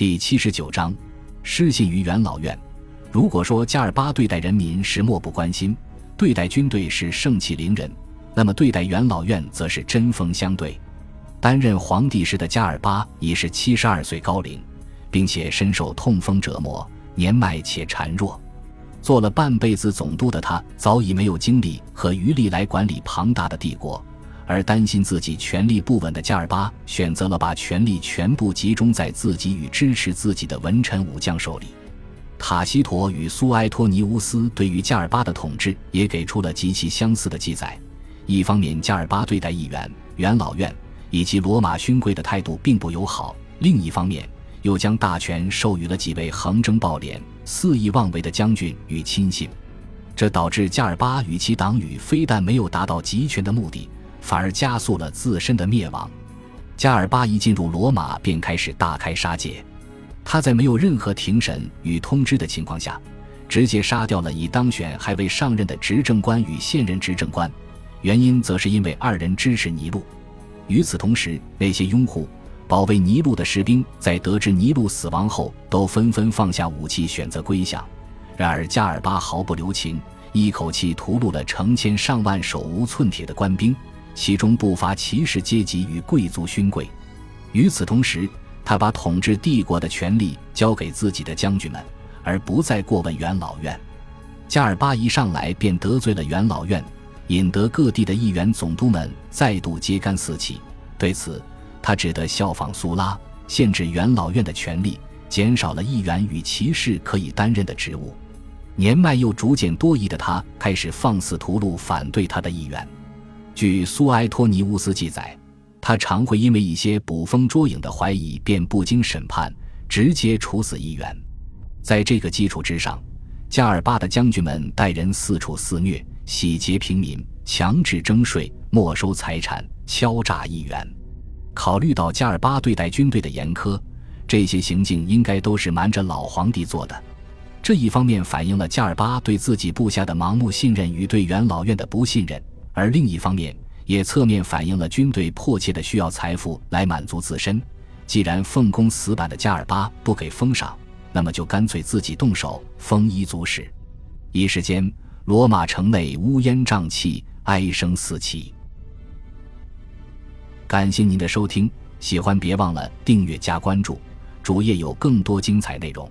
第七十九章，失信于元老院。如果说加尔巴对待人民是漠不关心，对待军队是盛气凌人，那么对待元老院则是针锋相对。担任皇帝时的加尔巴已是七十二岁高龄，并且深受痛风折磨，年迈且孱弱。做了半辈子总督的他，早已没有精力和余力来管理庞大的帝国。而担心自己权力不稳的加尔巴，选择了把权力全部集中在自己与支持自己的文臣武将手里。塔西佗与苏埃托尼乌斯对于加尔巴的统治也给出了极其相似的记载。一方面，加尔巴对待议员、元老院以及罗马勋贵的态度并不友好；另一方面，又将大权授予了几位横征暴敛、肆意妄为的将军与亲信，这导致加尔巴与其党羽非但没有达到集权的目的。反而加速了自身的灭亡。加尔巴一进入罗马，便开始大开杀戒。他在没有任何庭审与通知的情况下，直接杀掉了已当选还未上任的执政官与现任执政官。原因则是因为二人支持尼禄。与此同时，那些拥护、保卫尼禄的士兵在得知尼禄死亡后，都纷纷放下武器，选择归降。然而，加尔巴毫不留情，一口气屠戮了成千上万手无寸铁的官兵。其中不乏骑士阶级与贵族勋贵。与此同时，他把统治帝国的权力交给自己的将军们，而不再过问元老院。加尔巴一上来便得罪了元老院，引得各地的议员总督们再度揭竿四起。对此，他只得效仿苏拉，限制元老院的权力，减少了议员与骑士可以担任的职务。年迈又逐渐多疑的他，开始放肆屠戮反对他的议员。据苏埃托尼乌斯记载，他常会因为一些捕风捉影的怀疑，便不经审判直接处死议员。在这个基础之上，加尔巴的将军们带人四处肆虐，洗劫平民，强制征税，没收财产，敲诈议员。考虑到加尔巴对待军队的严苛，这些行径应该都是瞒着老皇帝做的。这一方面反映了加尔巴对自己部下的盲目信任与对元老院的不信任。而另一方面，也侧面反映了军队迫切的需要财富来满足自身。既然奉公死板的加尔巴不给封赏，那么就干脆自己动手丰衣足食。一时间，罗马城内乌烟瘴气，哀声四起。感谢您的收听，喜欢别忘了订阅加关注，主页有更多精彩内容。